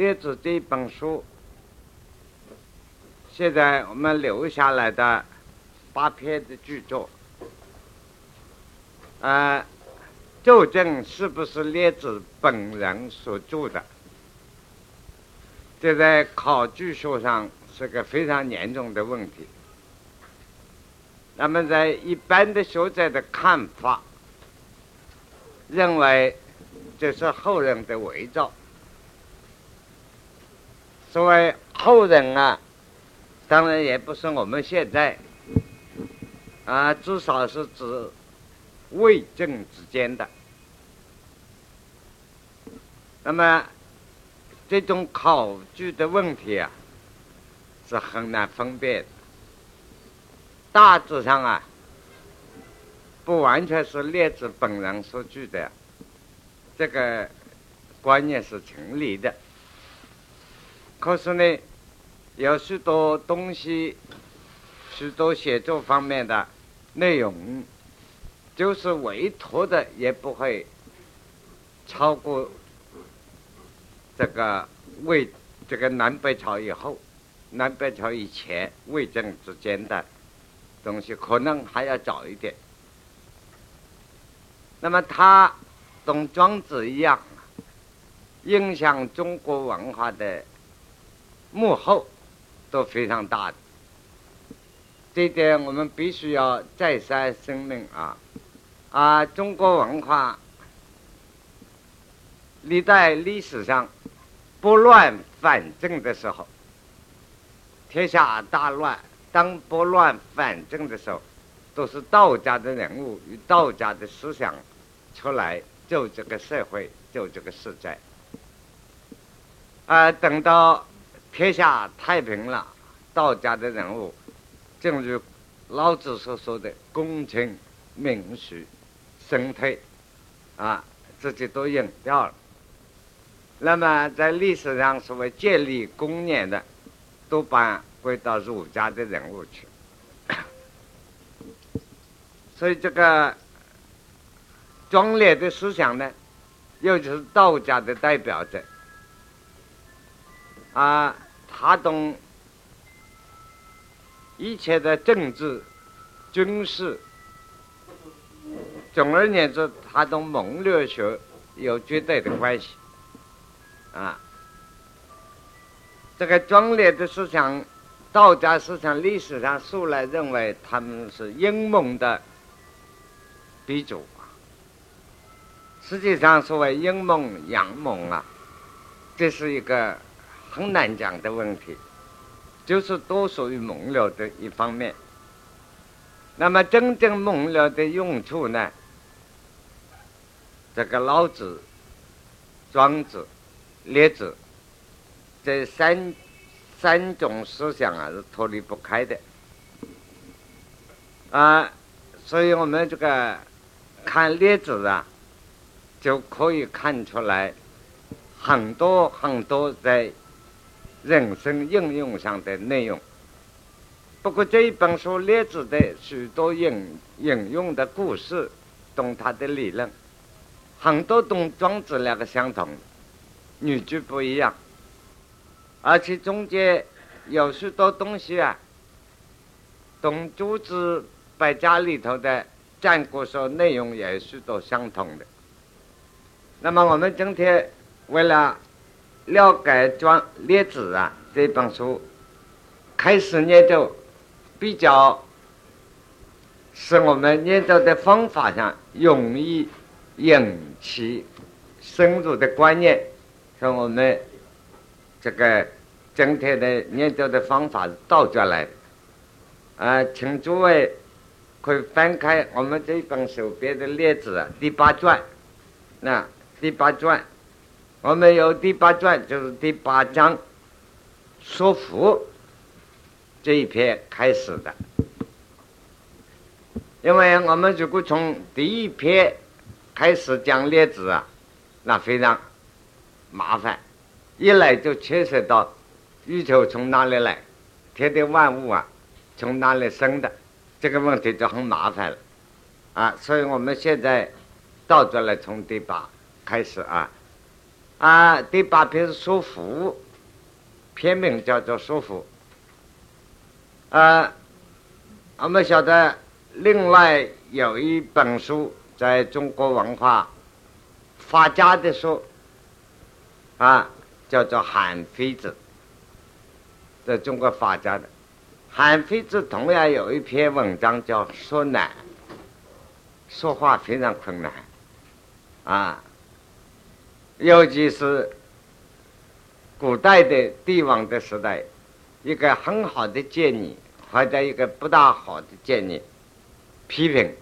列子这本书，现在我们留下来的八篇的巨作，啊，究竟是不是列子本人所著的？这在考据学上是个非常严重的问题。那么，在一般的学者的看法，认为这是后人的伪造。作为后人啊，当然也不是我们现在啊，至少是指魏晋之间的。那么这种考据的问题啊，是很难分辨的。大致上啊，不完全是列子本人所据的，这个观念是成立的。可是呢，有许多东西，许多写作方面的内容，就是委托的也不会超过这个魏这个南北朝以后、南北朝以前魏晋之间的东西，可能还要早一点。那么他懂庄子一样，影响中国文化的。幕后都非常大的，这点我们必须要再三声明啊！啊，中国文化历代历史上拨乱反正的时候，天下大乱，当拨乱反正的时候，都是道家的人物与道家的思想出来救这个社会，救这个时代。啊，等到。天下太平了，道家的人物，正如老子所说的“功成名遂，身退”，啊，这些都隐掉了。那么在历史上所谓建立功业的，都把归到儒家的人物去。所以这个庄烈的思想呢，又就是道家的代表者。啊，他懂一切的政治、军事，总而言之，他同蒙略学有绝对的关系。啊，这个壮烈的思想，道家思想历史上素来认为他们是阴谋的鼻祖。实际上，所谓阴谋、阳谋啊，这是一个。很难讲的问题，就是都属于蒙了的一方面。那么真正蒙了的用处呢？这个老子、庄子、列子这三三种思想啊是脱离不开的啊，所以我们这个看列子啊，就可以看出来很多很多在。人生应用上的内容。不过这一本书列举的许多引引用的故事，懂他的理论，很多懂庄子两个相同，语句不一样，而且中间有许多东西啊，懂诸子百家里头的战国时候内容也许多相同的。那么我们今天为了。了解《庄列子》啊，这本书开始研究，比较使我们研究的方法上容易引起深入的观念，从我们这个整体的研究的方法是倒转来的。啊，请诸位可以翻开我们这本手边的列子啊，第八传，那第八传。我们有第八传，就是第八章说服这一篇开始的。因为我们如果从第一篇开始讲列子啊，那非常麻烦，一来就牵涉到宇宙从哪里来，天地万物啊从哪里生的，这个问题就很麻烦了啊。所以我们现在倒转来从第八开始啊。啊，第八篇是说福，篇名叫做说福。啊，我们晓得，另外有一本书在中国文化发家的书，啊，叫做韩非子，在中国发家的。韩非子同样有一篇文章叫《说难》，说话非常困难，啊，尤其是古代的帝王的时代。一个很好的建议，或者一个不大好的建议，批评。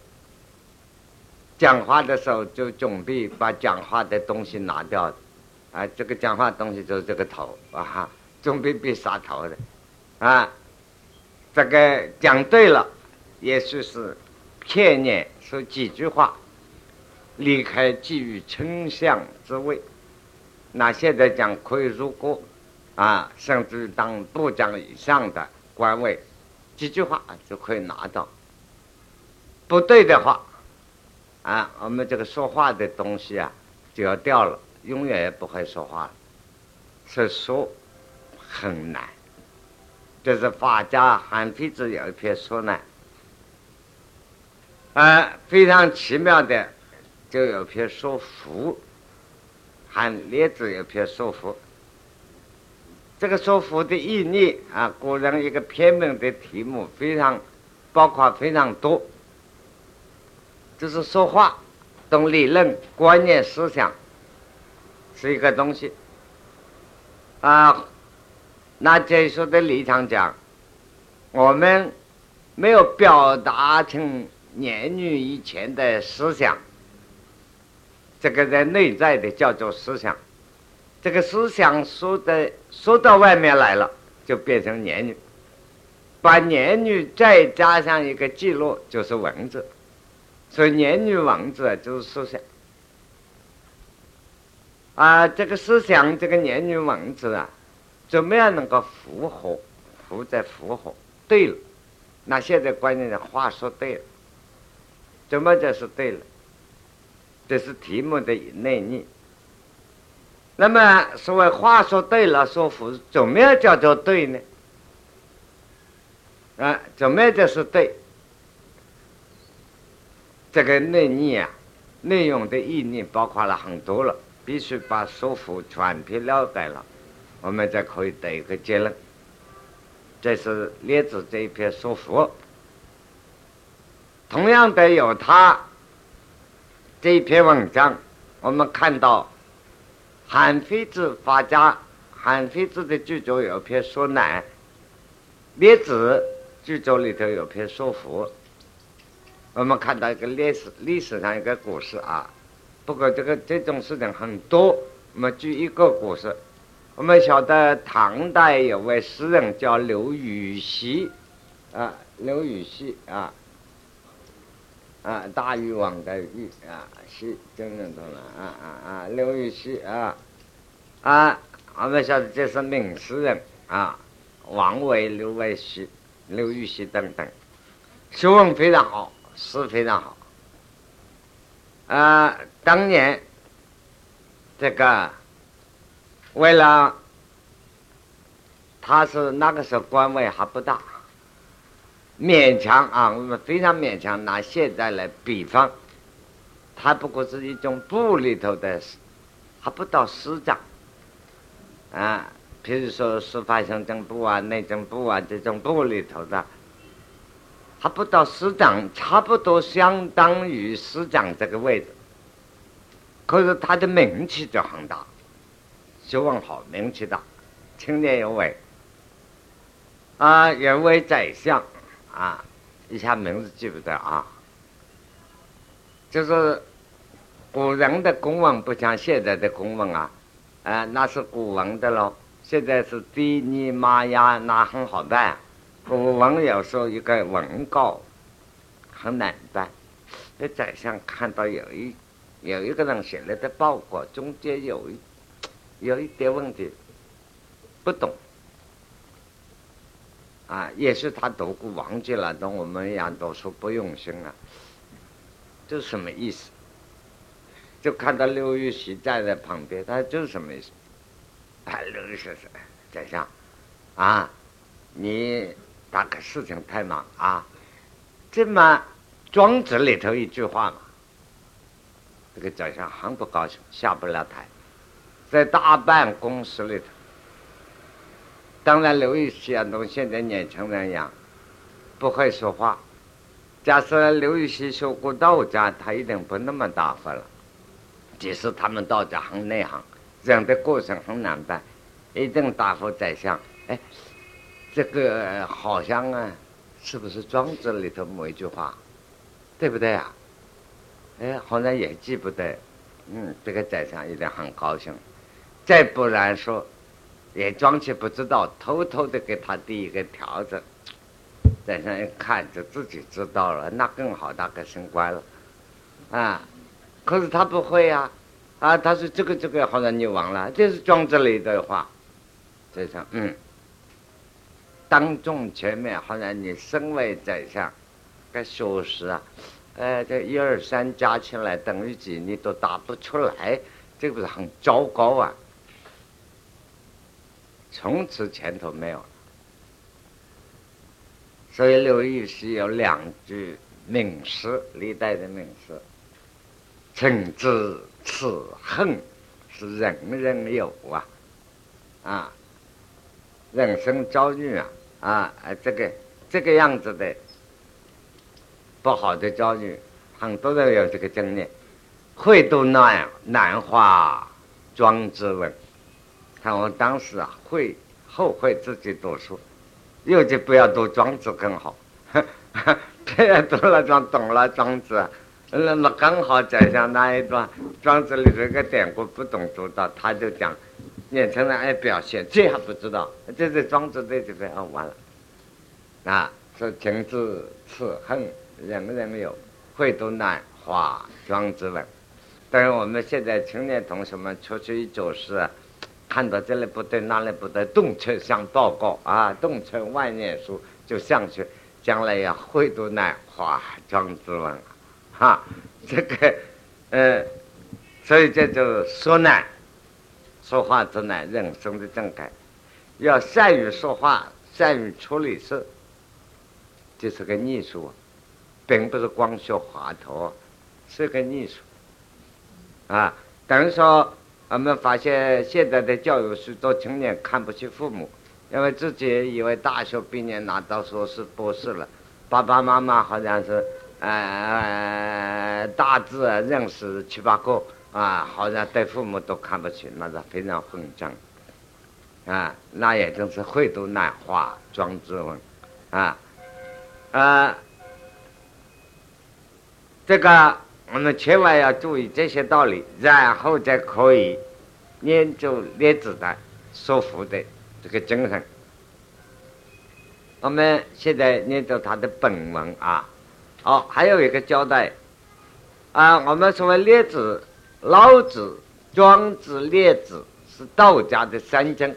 讲话的时候就准备把讲话的东西拿掉，啊，这个讲话东西就是这个头啊，准备被杀头的，啊，这个讲对了，也许是片面说几句话，离开给予丞相之位，那现在讲可以入国。啊，甚至当部长以上的官位，几句话就可以拿到。不对的话，啊，我们这个说话的东西啊就要掉了，永远也不会说话了。所以说很难。这是法家韩非子有一篇说呢，啊，非常奇妙的，就有篇说福，韩列子有篇说福。这个说服的意义啊，古人一个篇名的题目非常包括非常多，就是说话、懂理论、观念、思想是一个东西啊。那这说的立场讲，我们没有表达成言语以前的思想，这个在内在的叫做思想。这个思想说的说到外面来了，就变成言语，把言语再加上一个记录，就是文字。所以言语文字就是思想啊。这个思想，这个言语文字啊，怎么样能够符合？符在符合对了。那现在关键的话说对了，怎么就是对了？这是题目的内意。那么，所谓话说对了，说服怎么样叫做对呢？啊，怎么样就是对？这个内意啊，内容的意义包括了很多了，必须把说服全篇了解了，我们才可以得一个结论。这是列子这一篇说服。同样的，有他这一篇文章，我们看到。韩非子发家，韩非子的著作有篇说难，列子著作里头有篇说福。我们看到一个历史历史上一个故事啊，不过这个这种事情很多，我们举一个故事。我们晓得唐代有位诗人叫刘禹锡，啊，刘禹锡啊。啊，大禹王的禹啊，锡真认同了啊啊啊！刘禹锡啊啊，我们晓得这是名诗人啊，王维、刘禹锡、刘禹锡等等，学问非常好，诗非常好。啊，当年这个为了他是那个时候官位还不大。勉强啊，我们非常勉强拿现在来比方，他不过是一种部里头的，还不到师长啊。比如说司法行政部啊、内政部啊这种部里头的，还不到师长，差不多相当于师长这个位置。可是他的名气就很大，学问好，名气大，青年有为啊，有为宰相。啊，一下名字记不得啊。就是古人的公文不像现在的公文啊，啊，那是古文的喽。现在是低尼玛呀，那很好办。古文有时候一个文稿很难办。那宰相看到有一有一个人写了的报告，中间有一有一点问题，不懂。啊，也是他读过忘记了，跟我们一样读书不用心啊，这是什么意思？就看到刘禹锡站在旁边，他这是什么意思？哎，刘禹锡是宰相啊，你大概事情太忙啊，这么庄子里头一句话嘛，这个宰相很不高兴，下不了台，在大办公室里头。当然，刘禹锡啊，同现在年轻人呀，不会说话。假设刘禹锡学过道家，他一定不那么大方了。即使他们道家很内行，这样的过程很难办，一定答复宰相。哎，这个好像啊，是不是庄子里头某一句话，对不对啊？哎，好像也记不得。嗯，这个宰相一定很高兴。再不然说，也装起不知道，偷偷的给他递一个条子。宰相一看就自己知道了，那更好，大概升官了，啊！可是他不会呀，啊！他说这个这个好像你忘了，这是庄子里的话。宰相，嗯，当众前面好像你身为宰相，该学识啊，哎，这一二三加起来等于几，你都答不出来，这不是很糟糕啊？从此前途没有了。所以刘禹锡有两句名诗，历代的名诗：“诚知此恨是人人有啊，啊，人生遭遇啊，啊，这个这个样子的不好的遭遇，很多人有这个经历。会读难难化庄子文，看我当时啊，会后悔自己读书。”又就不要读庄子更好，别人读了庄懂了庄子，那么刚好讲讲那一段庄子里这个典故不懂读到，他就讲，年轻人爱表现，这还不知道，这是庄子的这个啊完了，啊说情之此恨两个人人有，会读难化庄子文，但是我们现在青年同学们出去一走失。看到这里不对，那里不对，动车向报告啊！动车万念书就上去，将来要会读难化庄之文，哈，这个，呃，所以这就是说难，说话之难，人生的正改，要善于说话，善于处理事，这是个艺术，并不是光学话头，是个艺术，啊，等于说。我们发现现在的教育许多青年看不起父母，因为自己以为大学毕业拿到硕士、博士了，爸爸妈妈好像是呃大致认识七八个啊，好像对父母都看不起，那是非常混账啊！那也真是会读难化庄子文啊啊！这个。我们千万要注意这些道理，然后再可以研究列子的说服的这个精神。我们现在念着他的本文啊，好，还有一个交代啊，我们所谓列子、老子、庄子、列子是道家的三经，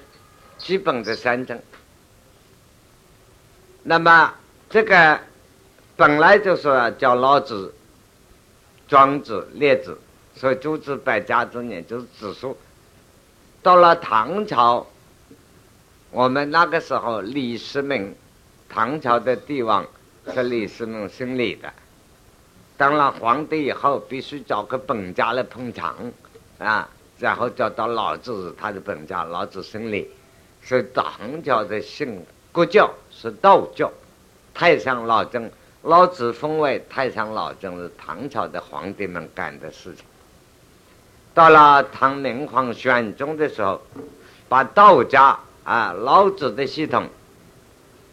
基本的三经。那么这个本来就是叫老子。庄子、列子，所以诸子百家之年就是子书。到了唐朝，我们那个时候李世民，唐朝的帝王是李世民姓李的。当了皇帝以后，必须找个本家来捧场啊，然后找到老子，他的本家老子姓李，所以唐朝的姓国教是道教，太上老君。老子封为太上老君是唐朝的皇帝们干的事情。到了唐明皇玄宗的时候，把道。家啊老子的系统，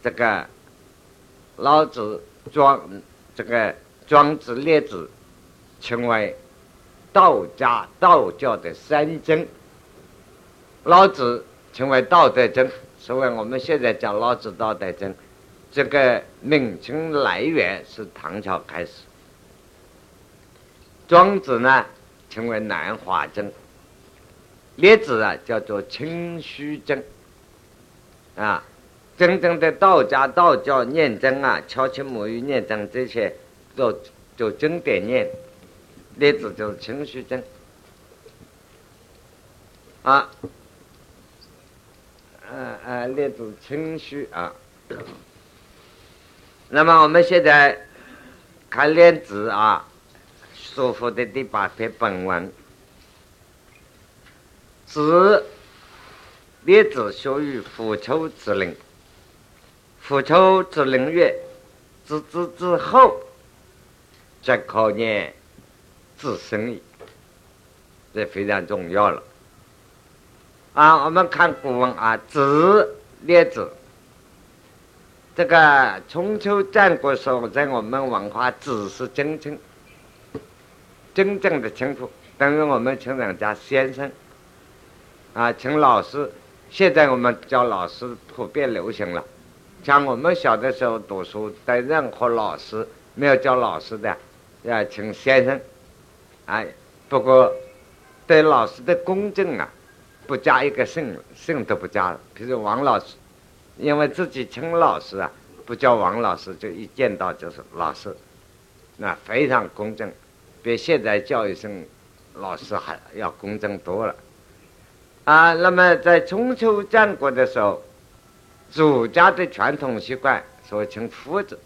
这个老子庄这个庄子列子，称为道。家道。教的三经。老子称为道。德经，所以我们现在讲老子道。德经。这个名称来源是唐朝开始，庄子呢称为南华经，列子啊叫做清虚经，啊，真正的道家道教念经啊，敲起木鱼念经这些都就经典念，列子就是清虚经，啊，呃呃，列子清虚啊。那么我们现在看练字啊，说服的第八篇本文，子列子学于夫丘之陵，夫丘之陵曰：子之之后，则可念自身矣。这非常重要了。啊，我们看古文啊，子列子。这个春秋战国时候，在我们文化，只是真正真正的称呼，等于我们称人家先生啊，请老师。现在我们叫老师普遍流行了，像我们小的时候读书，对任何老师没有叫老师的，要请先生。哎，不过对老师的公正啊，不加一个姓，姓都不加了。比如王老师。因为自己称老师啊，不叫王老师，就一见到就是老师，那非常公正，比现在叫一声老师还要公正多了。啊，那么在春秋战国的时候，儒家的传统习惯说称夫子，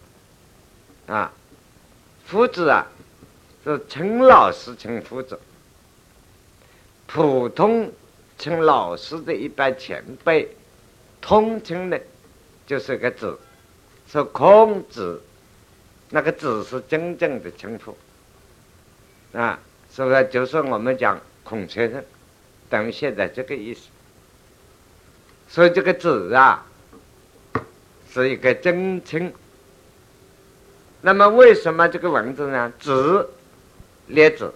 啊，夫子啊，是称老师称夫子，普通称老师的一般前辈。通称的，就是个子，说孔子，那个子是真正的称呼，啊，是不是就是我们讲孔先生，等于现在这个意思。所以这个子啊，是一个真称。那么为什么这个文字呢？子，列子，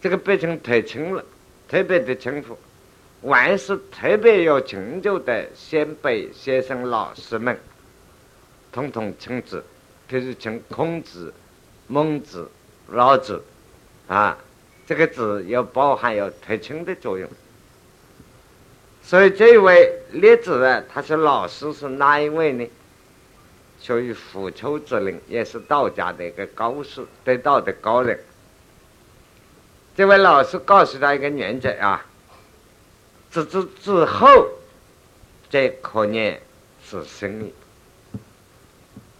这个变成特称了，特别的称呼。凡是特别有成就的先辈、先生、老师们，统统称之，譬如称孔子、孟子、老子，啊，这个字有包含有特称的作用。所以这位列子呢，他是老师是哪一位呢？属于腐丘之灵，也是道家的一个高士，得道的高人。这位老师告诉他一个原则啊。自之之后，再可念是生命。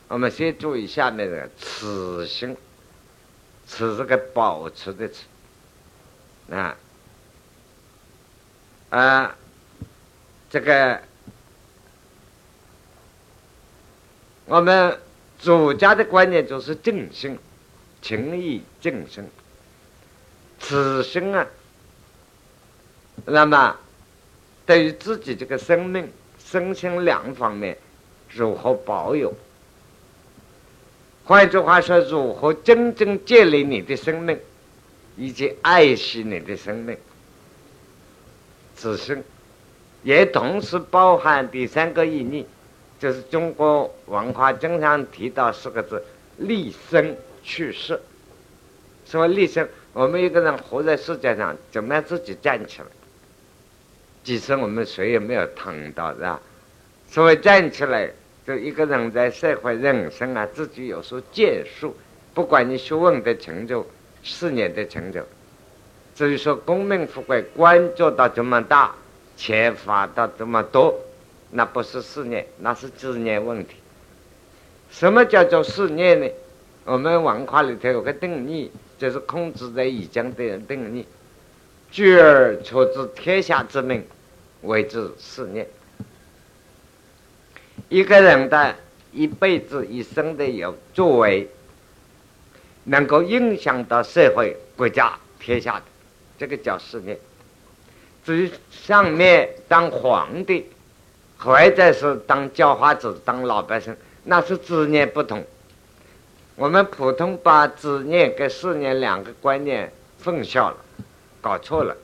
我们先注意下面的“此心”，“此”是个保持的词啊啊，这个我们儒家的观念就是正心，情义正心。此心啊，那么。对于自己这个生命、身心两方面如何保有？换句话说，如何真正建立你的生命，以及爱惜你的生命？此生也同时包含第三个意义，就是中国文化经常提到四个字：立身去世。说立身，我们一个人活在世界上，怎么样自己站起来？其实我们谁也没有躺到，是吧？所谓站起来，就一个人在社会人生啊，自己有所建树。不管你学问的成就、事业的成就，至于说功名富贵、官做到这么大、钱发到这么多，那不是事业，那是职业问题。什么叫做事业呢？我们文化里头有个定义，就是孔子在《易经》的定义：举而求之天下之名。为之事业。一个人的一辈子、一生的有作为，能够影响到社会、国家、天下的，这个叫事业。至于上面当皇帝，或者是当叫花子、当老百姓，那是执念不同。我们普通把执念跟事业两个观念混淆了，搞错了。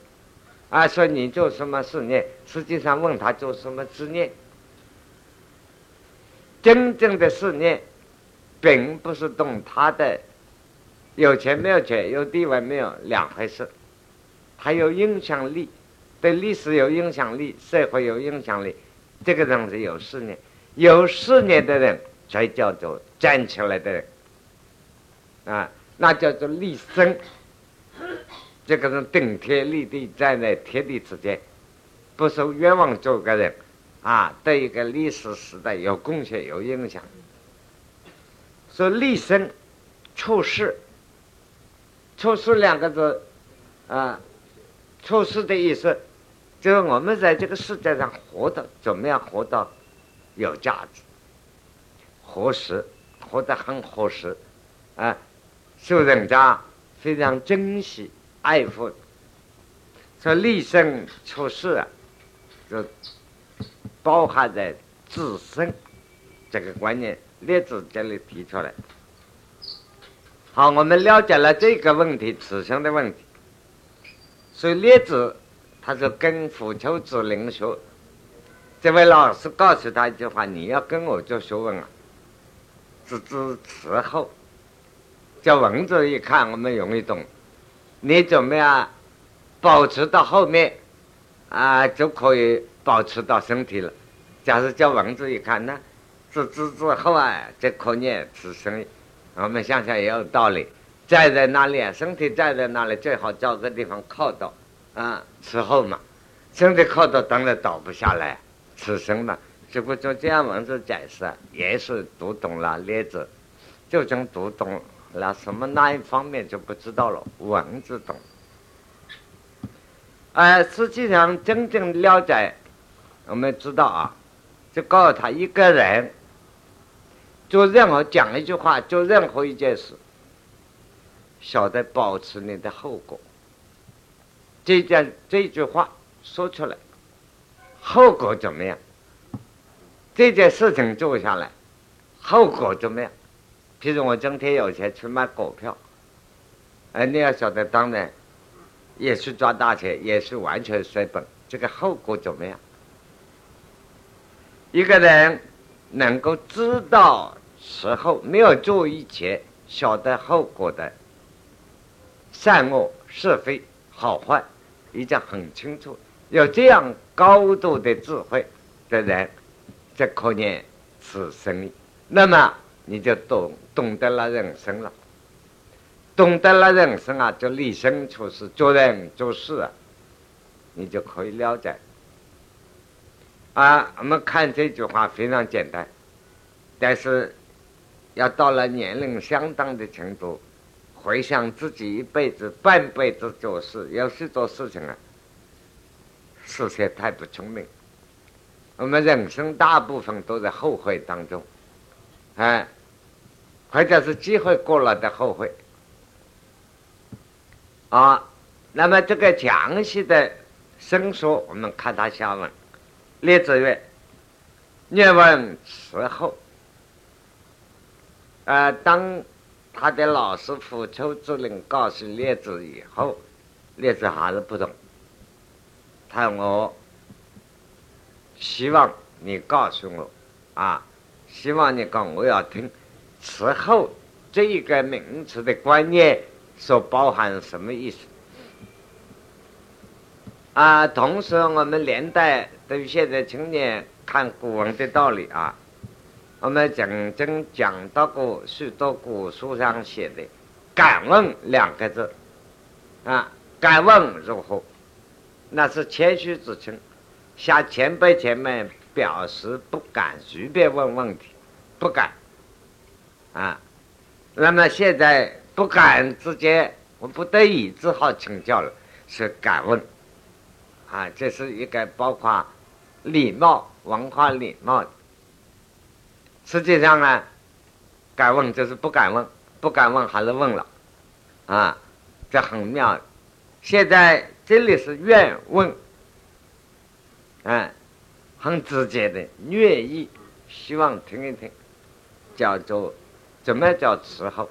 啊，说你做什么事业？实际上问他做什么职业？真正的事业，并不是动他的有钱没有钱，有地位没有两回事。他有影响力，对历史有影响力，社会有影响力，这个人是有事业。有事业的人才叫做站起来的人。啊，那叫做立身。这个人顶天立地站在天地之间，不受冤枉做个人，啊，对一个历史时代有贡献有影响。说立身处世，处世两个字，啊，处世的意思，就是我们在这个世界上活的怎么样活的有价值，合适，活得很合适，啊，受人家非常珍惜爱护。说立身处世啊，就包含在自身这个观念。列子这里提出来，好，我们了解了这个问题，此生的问题。所以列子他是跟虎丘子林学，这位老师告诉他一句话：你要跟我做学问啊，只知此后。叫文字一看，我们容易懂。你怎么样保持到后面啊，就可以保持到身体了。假如叫蚊子一看呢？自知之后啊，这可念此生，我们想想也有道理。站在那里，身体站在那里，最好找个地方靠到，啊，此后嘛，身体靠到当然倒不下来。此生嘛，如果就这样文字解释，也是读懂了列子，就将读懂了什么那一方面就不知道了。文字懂，哎，实际上真正了解，我们知道啊，就告诉他一个人。做任何讲一句话，做任何一件事，晓得保持你的后果。这件这句话说出来，后果怎么样？这件事情做下来，后果怎么样？譬如我今天有钱去买股票，哎，你要晓得，当然也是赚大钱，也是完全失本。这个后果怎么样？一个人能够知道。时候没有做以前，晓得后果的善恶是非好坏，已经很清楚。有这样高度的智慧的人，这可念此生。那么你就懂懂得了人生了，懂得了人生啊，就立身处世，做人做事啊，你就可以了解。啊，我们看这句话非常简单，但是。要到了年龄相当的程度，回想自己一辈子、半辈子做事，有许多事情啊，事先太不聪明。我们人生大部分都在后悔当中，哎，或者是机会过了的后悔。啊，那么这个详细的生说，我们看他下文，列子曰：“念问此后。”呃，当他的老师傅丘之令告诉列子以后，列子还是不懂。他我希望你告诉我，啊，希望你讲我要听。此后这一个名词的观念所包含什么意思？啊，同时我们连带对现在青年看古文的道理啊。我们曾经讲到过许多古书上写的“敢问”两个字，啊，敢问如何？那是谦虚之称，向前辈前辈表示不敢随便问问题，不敢，啊，那么现在不敢直接，我不得已只好请教了，是敢问，啊，这是一个包括礼貌、文化礼貌。实际上呢，敢问就是不敢问，不敢问还是问了，啊，这很妙。现在这里是愿问，哎，很直接的愿意，希望听一听，叫做怎么叫伺候？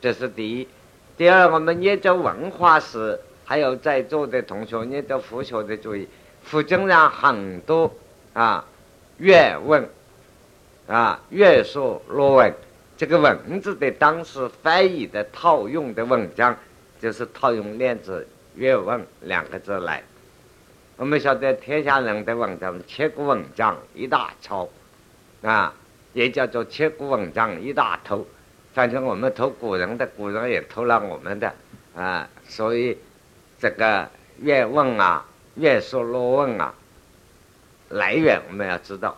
这是第一。第二，我们研究文化史，还有在座的同学研究佛学的注意，佛经上很多啊，愿问。啊，月说罗文，这个文字的当时翻译的套用的文章，就是套用“链子月问”两个字来。我们晓得天下人的文章，千古文章一大抄，啊，也叫做千古文章一大偷。反正我们偷古人的，古人也偷了我们的，啊，所以这个越问啊、越说罗问啊，来源我们要知道。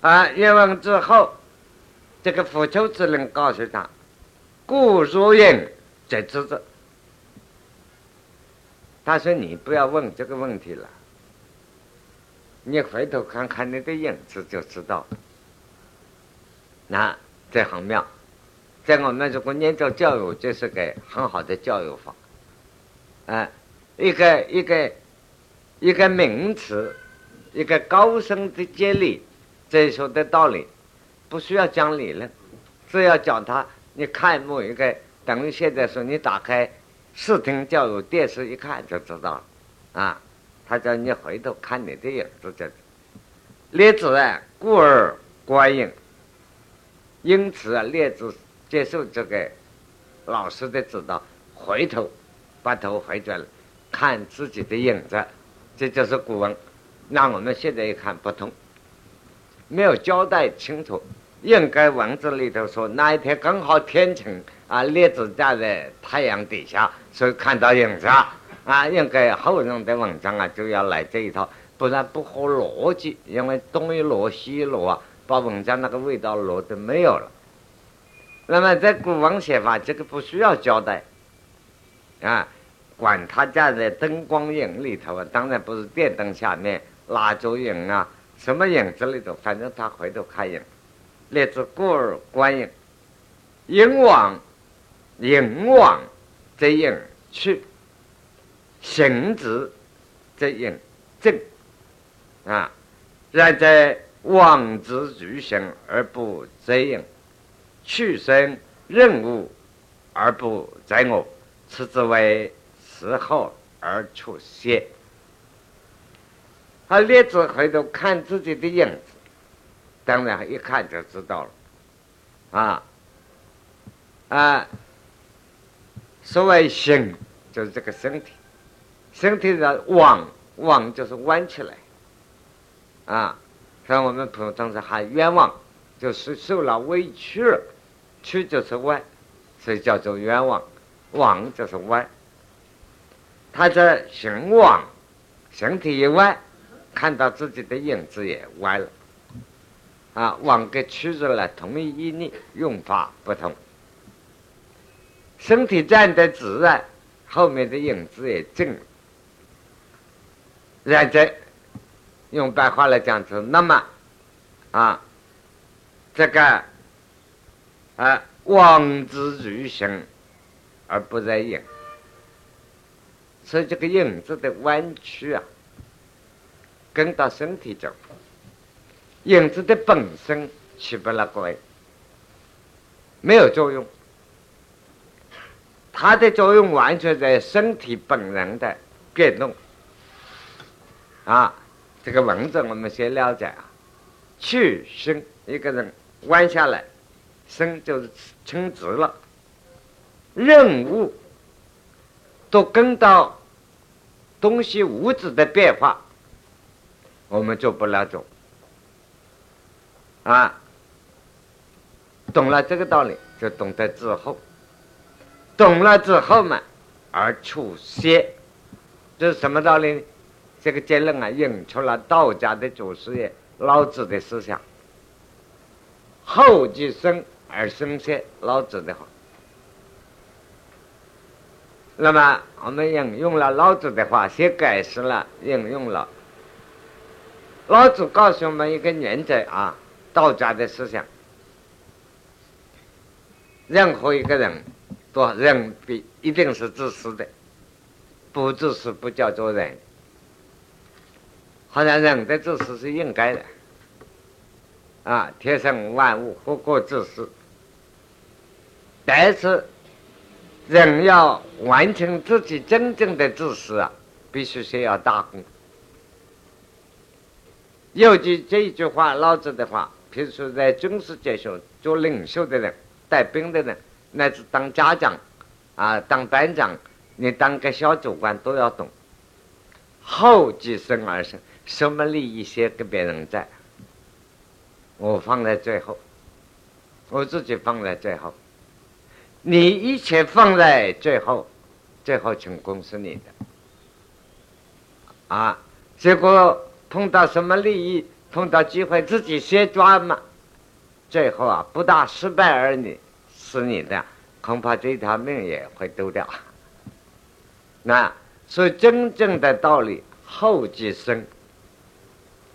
啊，越问之后，这个佛丘之人告诉他：故若因则知之。他说：“你不要问这个问题了，你回头看看你的影子就知道。”那这很妙，在我们如果念着教育，就是个很好的教育法。啊，一个一个一个名词，一个高深的哲理，这说的道理，不需要讲理论，只要讲他。你看某一个，等于现在说你打开视听教育电视一看就知道了。啊，他叫你回头看你的影子，就例子啊，故而观影。因此啊，列子接受这个老师的指导，回头把头回转，看自己的影子，这就是古文。那我们现在一看不同，没有交代清楚。应该文字里头说，那一天刚好天晴啊，列子站在太阳底下，所以看到影子啊。应该后人的文章啊，就要来这一套，不然不合逻辑。因为东一摞西一摞啊。把文章那个味道落的没有了。那么在古文写法，这个不需要交代啊。管他站在灯光影里头啊，当然不是电灯下面蜡烛影啊，什么影子里头，反正他回头看影。列子故而观影，影往影往则影去，行止则影正啊。然在。妄之具行而不择应，去生任务而不在我，此之为时候而出现。他列子回头看自己的影子，当然一看就知道了。啊啊，所谓形就是这个身体，身体的往往就是弯起来，啊。像我们普通是喊冤枉，就是受了委屈了，屈就是歪，所以叫做冤枉，枉就是歪。他在行枉，身体一歪，看到自己的影子也歪了。啊，枉跟屈字了同一意义，用法不同。身体站得直了，后面的影子也正了。然则。用白话来讲，是那么啊，这个啊，妄之如行而不在影，所以这个影子的弯曲啊，跟到身体走，影子的本身起不了作用，没有作用，它的作用完全在身体本人的变动啊。这个文字我们先了解啊，去生一个人弯下来，生就是撑直了。任务都跟到东西物质的变化，我们就不了解啊。懂了这个道理，就懂得之后，懂了之后嘛，而出现，这是什么道理呢？这个结论啊，引出了道家的祖师爷老子的思想。后继生而生先，老子的话。那么我们引用了老子的话，先解释了，引用了。老子告诉我们一个原则啊，道家的思想。任何一个人，都人必一定是自私的，不自私不叫做人。好像人的自私是应该的，啊，天生万物不过自私？但是人要完成自己真正的自私啊，必须先要大功。尤其这一句话，老子的话，譬如说在军事界上做领袖的人、带兵的人，乃至当家长啊、当班长，你当个小主管都要懂，后继生而生。什么利益先跟别人在，我放在最后，我自己放在最后。你一切放在最后，最后成功是你的。啊，结果碰到什么利益，碰到机会自己先抓嘛，最后啊不大失败而已是你的，恐怕这条命也会丢掉。那所以真正的道理，后继生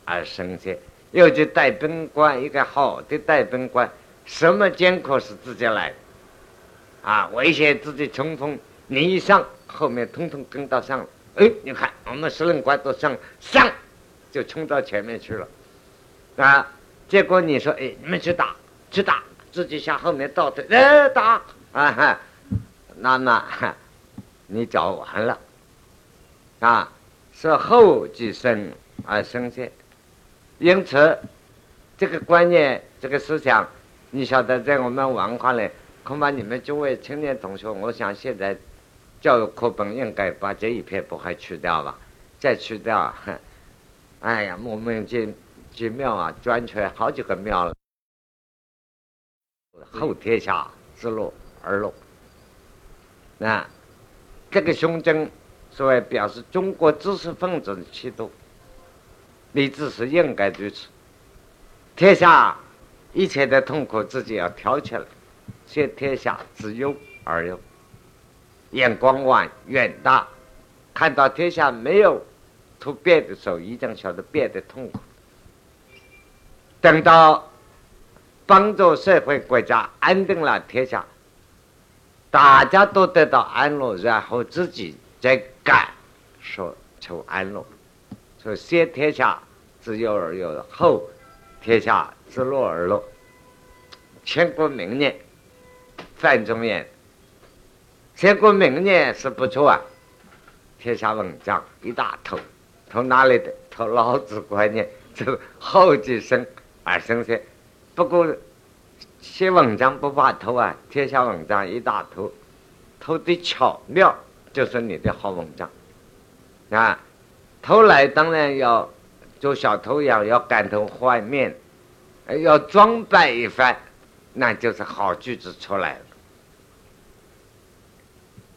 而生先。尤其带兵官，一个好的带兵官，什么艰苦是自己来，啊，威胁自己冲锋，你一上，后面通通跟到上了。哎，你看我们司令官都上上，就冲到前面去了，啊！结果你说，哎，你们去打，去打，自己向后面倒退，哎，打啊哈！那么 你找完了，啊，是后继生而生先，因此这个观念，这个思想，你晓得，在我们文化里，恐怕你们诸位青年同学，我想现在。教育课本应该把这一篇不会去掉吧？再去掉，哼！哎呀，莫名其其妙啊，转出来好几个庙了。后天下之乐而乐。那这个胸针，所谓表示中国知识分子的气度，立志是应该如此。天下一切的痛苦自己要挑起来，先天下之忧而忧。眼光远远大，看到天下没有突变的时候，一定晓得变得痛苦。等到帮助社会国家安定了天下，大家都得到安乐，然后自己再感说求安乐。说先天下之忧而忧，后天下之乐而乐。千古名言，范仲淹。结果明年是不错啊，天下文章一大头，从哪里的？从老子观念，就后几生而生些。不过写文章不怕偷啊，天下文章一大偷，偷的巧妙就是你的好文章啊。偷来当然要做小偷一样，要改头换面，要装扮一番，那就是好句子出来了。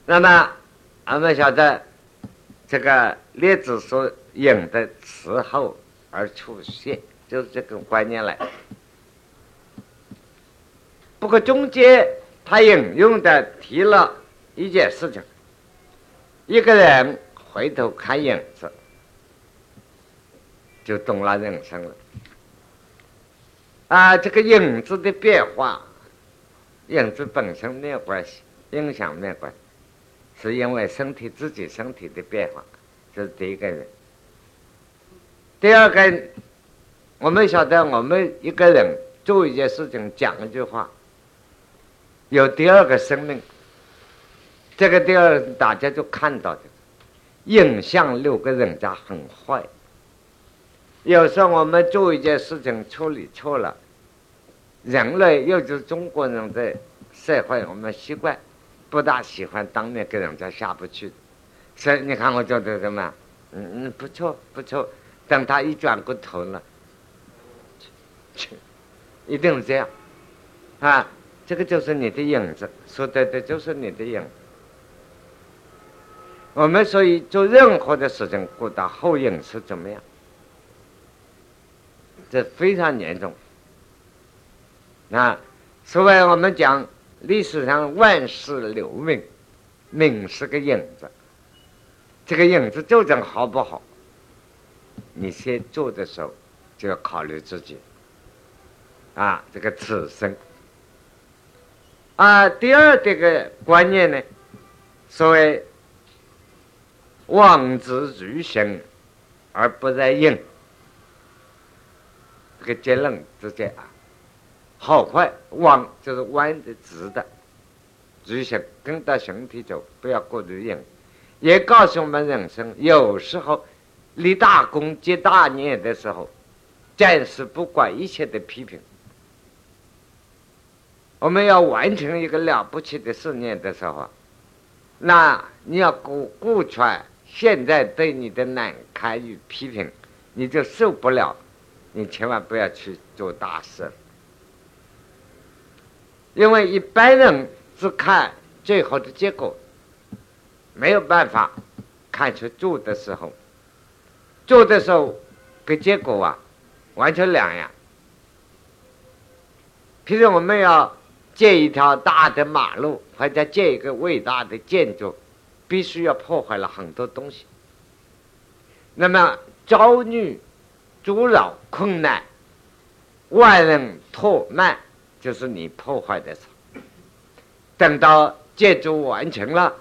那么，我们晓得这个列子所引的词后而出现，就是这个观念来。不过中间他引用的提了一件事情：一个人回头看影子，就懂了人生了。啊，这个影子的变化，影子本身没有关系，影响没有关系。是因为身体自己身体的变化，这是第一个人。第二个，我们晓得，我们一个人做一件事情，讲一句话，有第二个生命。这个第二，大家就看到的，影像六个人家很坏。有时候我们做一件事情处理错了，人类又是中国人的社会，我们习惯。不大喜欢当面跟人家下不去，所以你看我做的什么？嗯嗯，不错不错。等他一转过头了，一定是这样啊！这个就是你的影子，说对对，就是你的影。我们所以做任何的事情，过到后影是怎么样？这非常严重啊！所以我们讲。历史上万事留名，名是个影子。这个影子究竟好不好？你先做的时候就要考虑自己。啊，这个此生。啊，第二这个观念呢，所谓望之如行而不在应，这个结论直接啊。好坏，弯就是弯的直的，只想跟着身体走，不要过度硬。也告诉我们人生，有时候立大功、结大业的时候，暂时不管一切的批评。我们要完成一个了不起的事业的时候，那你要顾顾全现在对你的难堪与批评，你就受不了，你千万不要去做大事。因为一般人只看最后的结果，没有办法看出做的时候，做的时候跟结果啊完全两样。譬如我们要建一条大的马路，或者建一个伟大的建筑，必须要破坏了很多东西。那么遭遇阻扰、困难、外人拖慢，就是你破坏的时候。等到建筑完成了，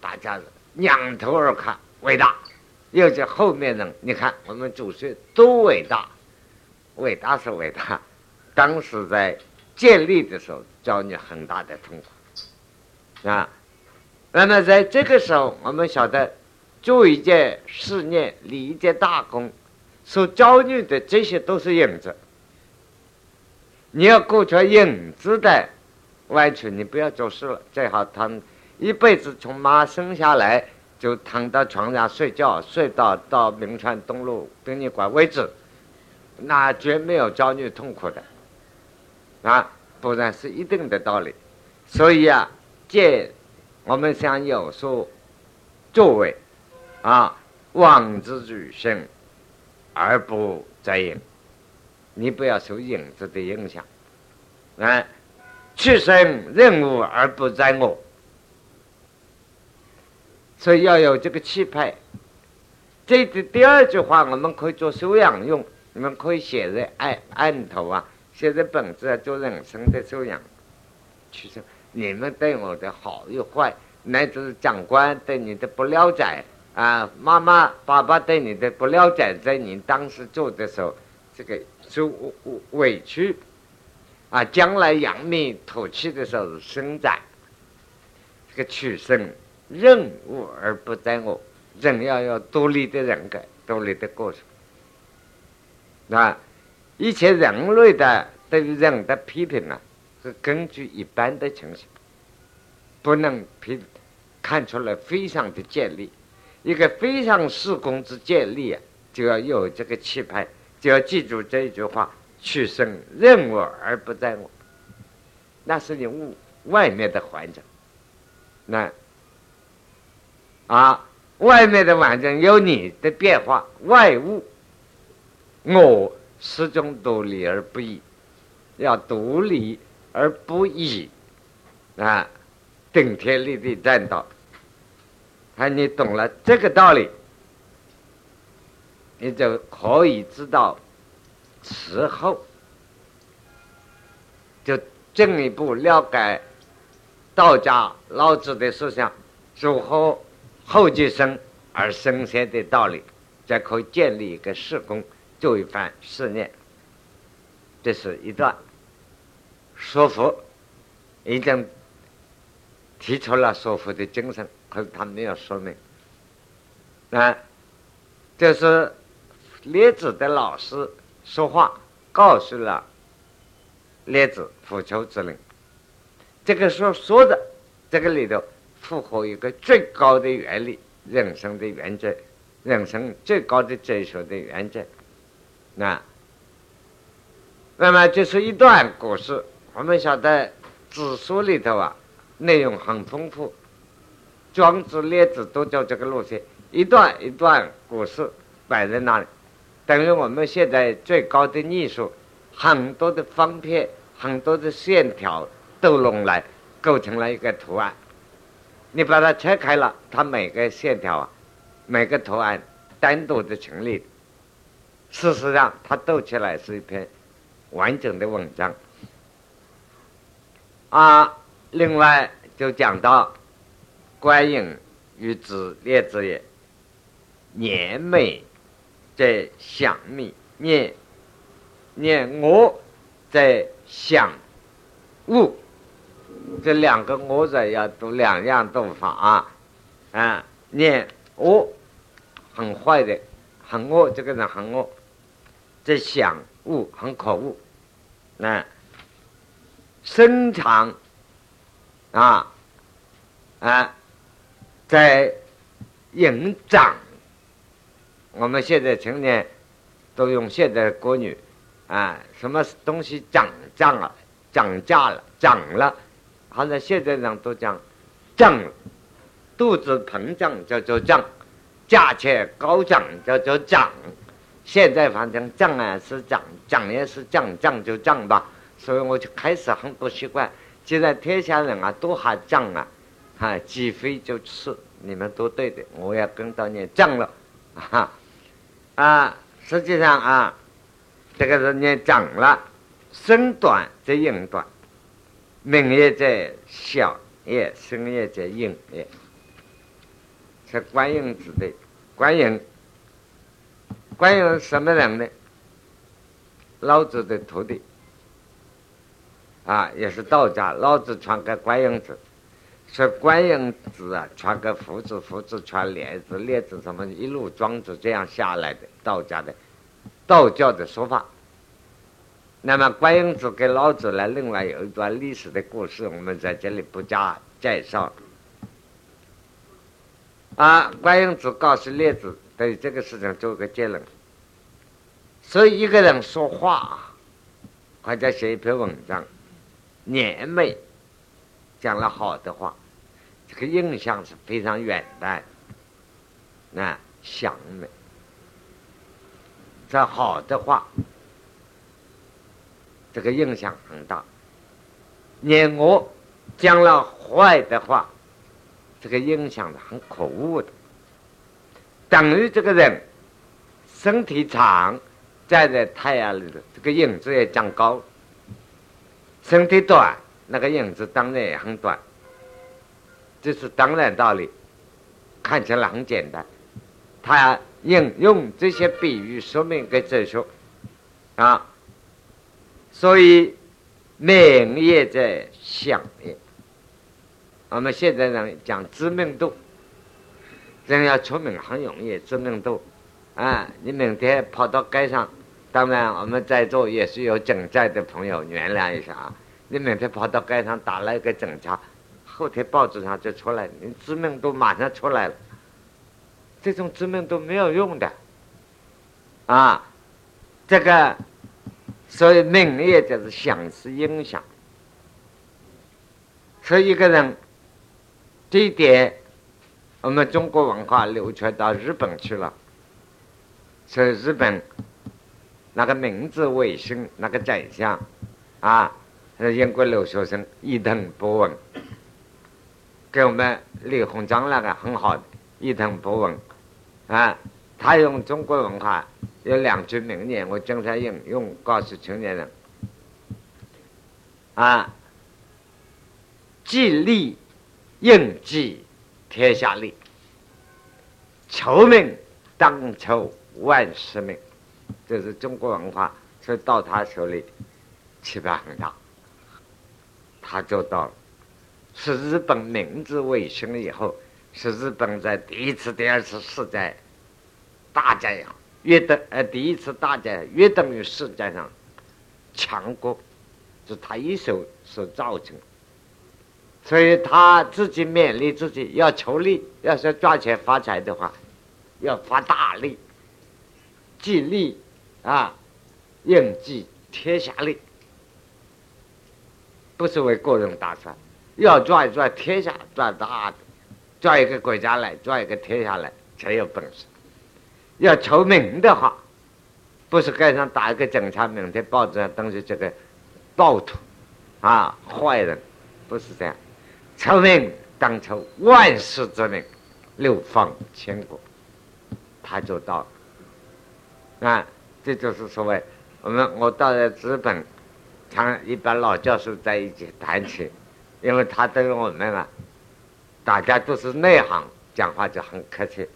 大家仰头而看，伟大。又是后面人，你看我们祖先多伟大，伟大是伟大。当时在建立的时候，遭遇很大的痛苦啊。那么在这个时候，我们晓得做一件事业、立一件大功，所遭遇的这些都是影子。你要过全影子的完全，你不要做事了。最好躺一辈子，从妈生下来就躺到床上睡觉，睡到到明川东路殡仪馆为止，那绝没有遭遇痛苦的。啊，不然是一定的道理。所以啊，借我们想有所作为，啊，望之于生而不在影。你不要受影子的影响，啊，去生任务而不在我。所以要有这个气派。这的第二句话，我们可以做修养用，你们可以写在案案头啊。写在本子啊，做人生的修养，其实你们对我的好与坏，乃至长官对你的不了解啊，妈妈、爸爸对你的不了解，在你当时做的时候，这个受委屈啊，将来扬眉吐气的时候是生长，这个取胜任务而不在我，人要有独立的人格，独立的过程，啊。一切人类的对于人的批评啊，是根据一般的情形，不能批看出来非常的建立。一个非常施工之建立啊，就要有这个气派，就要记住这一句话：取胜任我而不在我。那是你物外面的环境，那啊，外面的环境有你的变化，外物我。始终独立而不异，要独立而不异啊！顶天立地站到，啊，你懂了这个道理，你就可以知道此后就进一步了解道家老子的思想如何后继生而生先的道理，才可以建立一个事功。做一番试验，这是一段说服，已经提出了说服的精神，可是他没有说明。啊，这是列子的老师说话，告诉了列子复仇之令。这个说说的这个里头符合一个最高的原理，人生的原则，人生最高的追求的原则。那，那么就是一段故事。我们晓得子书里头啊，内容很丰富，庄子、列子都走这个路线，一段一段故事摆在那里，等于我们现在最高的艺术，很多的方片、很多的线条都拢来构成了一个图案。你把它拆开了，它每个线条啊，每个图案单独的成立。事实上，它斗起来是一篇完整的文章。啊，另外就讲到观影与子列子也，年美在想你，念念我在想物，这两个我字要读两样读法啊，啊，念我很坏的，很恶，这个人很恶。在想物很可恶，那生长啊啊，在营长，我们现在成年都用现在国语啊，什么东西涨价了，涨价了，涨了，好像现在人都讲涨肚子膨胀叫做涨，价钱高涨叫做涨。现在反正涨啊是涨，涨也是涨，涨就涨吧。所以我就开始很不习惯。既然天下人啊都还涨啊，哈，鸡飞就吃，你们都对的，我要跟到你涨了，啊啊，实际上啊，这个是念涨了，身短则应短，名也在小。也生也在应也，是观音子的观音。观音什么人呢？老子的徒弟啊，也是道家。老子传给观音子，说观音子啊，传给夫子，夫子穿帘子，列子什么一路庄子这样下来的道家的道教的说法。那么，观音子给老子呢，另外有一段历史的故事，我们在这里不加介绍。啊，观音子告诉列子，对这个事情做个结论。所以，一个人说话，或者写一篇文章，年美，讲了好的话，这个印象是非常远的，那响美，这好的话。这个影响很大。念我讲了坏的话，这个影响是很可恶的。等于这个人身体长，站在太阳里的这个影子也长高；身体短，那个影子当然也很短。这是当然道理，看起来很简单。他引用这些比喻说明给哲学啊。所以，名也在想也。我们现在人讲知名度，人要出名很容易，知名度啊！你明天跑到街上，当然我们在座也是有正在的朋友，原谅一下啊！你明天跑到街上打了一个警察，后天报纸上就出来，你知名度马上出来了。这种知名度没有用的啊，这个。所以名也就是响是影响，所以一个人，这一点，我们中国文化流传到日本去了。所以日本那个明治维新那个宰相，啊，那英国留学生伊藤博文，给我们李鸿章那个很好的伊藤博文，啊，他用中国文化。有两句名言，我经常引用，告诉青年人：啊，既利应记天下利，求命当求万世命。这是中国文化，所以到他手里，期盼很大。他做到了，是日本明治维新以后，是日本在第一次、第二次世界大战呀。约等呃，第一次大战约等于世界上强国，是他一手所造成，所以他自己勉励自己要求利，要是赚钱发财的话，要发大利，积利啊，应济天下利，不是为个人打算，要赚赚天下赚大的，赚一个国家来，赚一个天下来才有本事。要求名的话，不是街上打一个警察，明天报纸上登是这个暴徒啊，坏人，不是这样。求名当求万世之名，流芳千古，他就到了。啊，这就是所谓我们我到了日本，常一般老教授在一起谈起，因为他对我们啊，大家都是内行，讲话就很客气。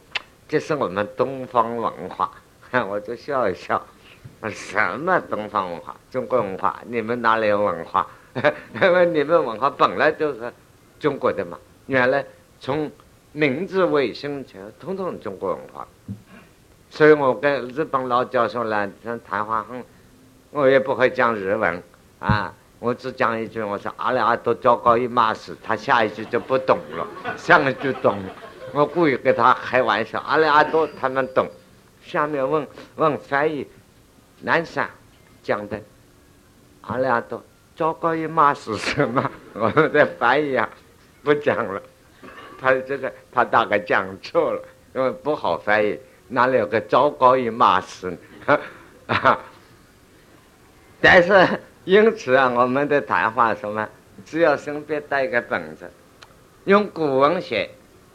这是我们东方文化，我就笑一笑。什么东方文化？中国文化？你们哪里有文化？因为你们文化本来就是中国的嘛。原来从明治维新前，统统中国文化。所以我跟日本老教授来谈话，很，我也不会讲日文啊，我只讲一句，我说阿里阿多糟糕一骂死，他下一句就不懂了，上一句懂。我故意跟他开玩笑，阿里阿多他们懂。下面问问翻译，南山讲的阿里阿多糟糕一骂死什么？我们在翻译啊，不讲了。他这个他大概讲错了，因为不好翻译，哪里有个糟糕一码事？啊！但是因此啊，我们的谈话什么，只要身边带个本子，用古文写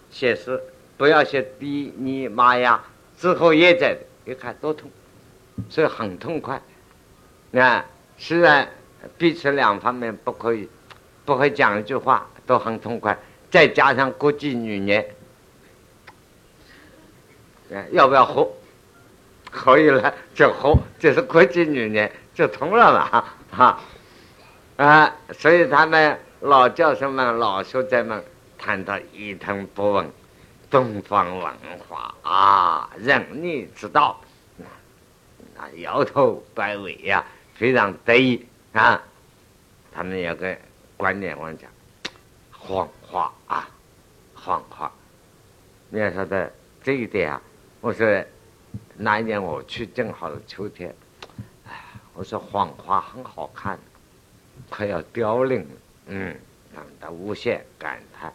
写诗，不要写低你妈呀，之后也在，一看多痛，所以很痛快。啊，虽然彼此两方面不可以，不会讲一句话，都很痛快。再加上国际语言，要不要喝？可以了就喝，就是国际语言就通了嘛，哈啊！所以他们老教授们、老学者们谈到一通不闻，东方文化啊，仁义之道，啊，摇头摆尾呀，非常得意啊。他们有个观点，我讲谎话啊，谎话。你要说的这一点啊，我说。那一年我去，正好是秋天。我说黄花很好看，快要凋零了。嗯，让他无限感叹，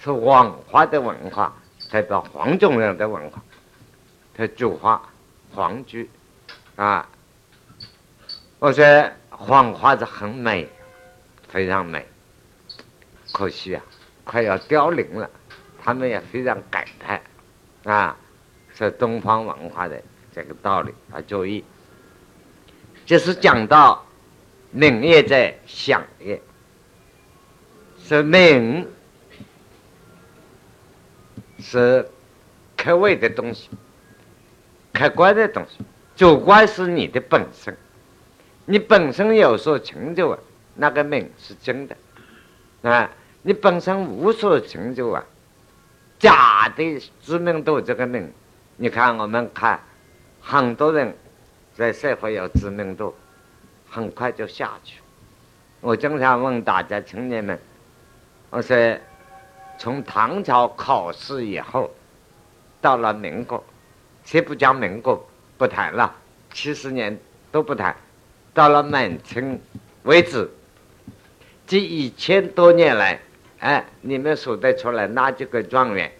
说黄花的文化代表黄种人的文化，他主画黄菊啊。我说黄花是很美，非常美，可惜啊，快要凋零了。他们也非常感叹啊。是东方文化的这个道理啊，注意，就是讲到明业在想业，是明是客观的东西，客观的东西，主观是你的本身，你本身有所成就啊，那个名是真的啊，你本身无所成就啊，假的知名度这个名。你看，我们看很多人在社会有知名度，很快就下去。我经常问大家青年们，我说从唐朝考试以后，到了民国，先不讲民国，不谈了，七十年都不谈，到了满清为止，这一千多年来，哎，你们数得出来哪几个状元？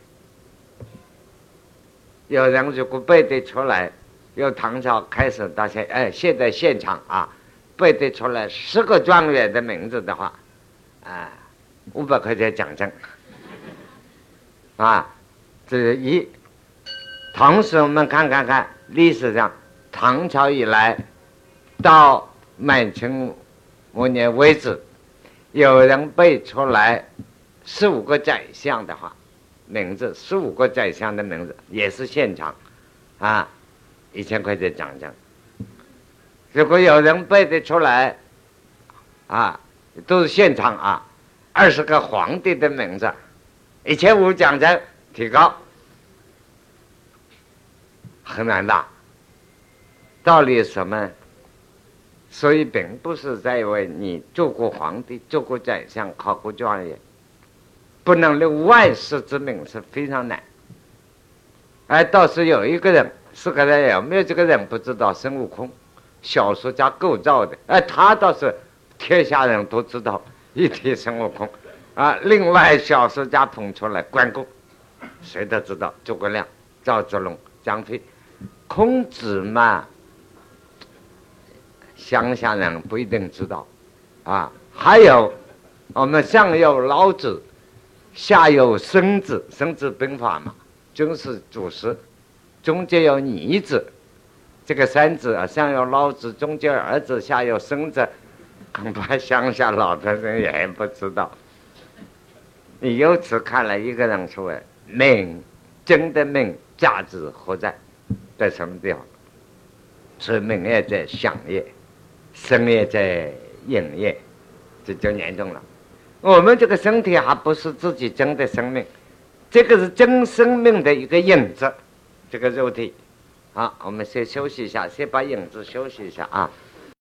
有人如果背得出来，由唐朝开始到现，哎，现在现场啊，背得出来十个状元的名字的话，啊，五百块钱奖金，啊，这是一。同时，我们看看看历史上，唐朝以来到满清末年为止，有人背出来十五个宰相的话。名字十五个宰相的名字也是现场，啊，一千块钱奖金。如果有人背得出来，啊，都是现场啊，二十个皇帝的名字，一千五奖金提高，很难的。道理什么？所以并不是在为你做过皇帝、做过宰相、考过状元。不能立万世之名是非常难，哎，倒是有一个人，是个人有没有这个人不知道？孙悟空，小说家构造的，哎，他倒是天下人都知道。一提孙悟空，啊，另外小说家捧出来关公，谁都知道。诸葛亮、赵子龙、张飞，孔子嘛，乡下人不一定知道，啊，还有我们上有老子。下有孙子，孙子兵法嘛，军事祖师，中间有尼子，这个三子啊，上有老子，中间儿子，下有孙子，恐怕乡下老的人也不知道。你由此看来，一个人说：“命，真的命价值何在？在什么地方？是命也在想业，生也在应业，这就严重了。我们这个身体还不是自己真的生命，这个是真生命的一个影子，这个肉体。好，我们先休息一下，先把影子休息一下啊。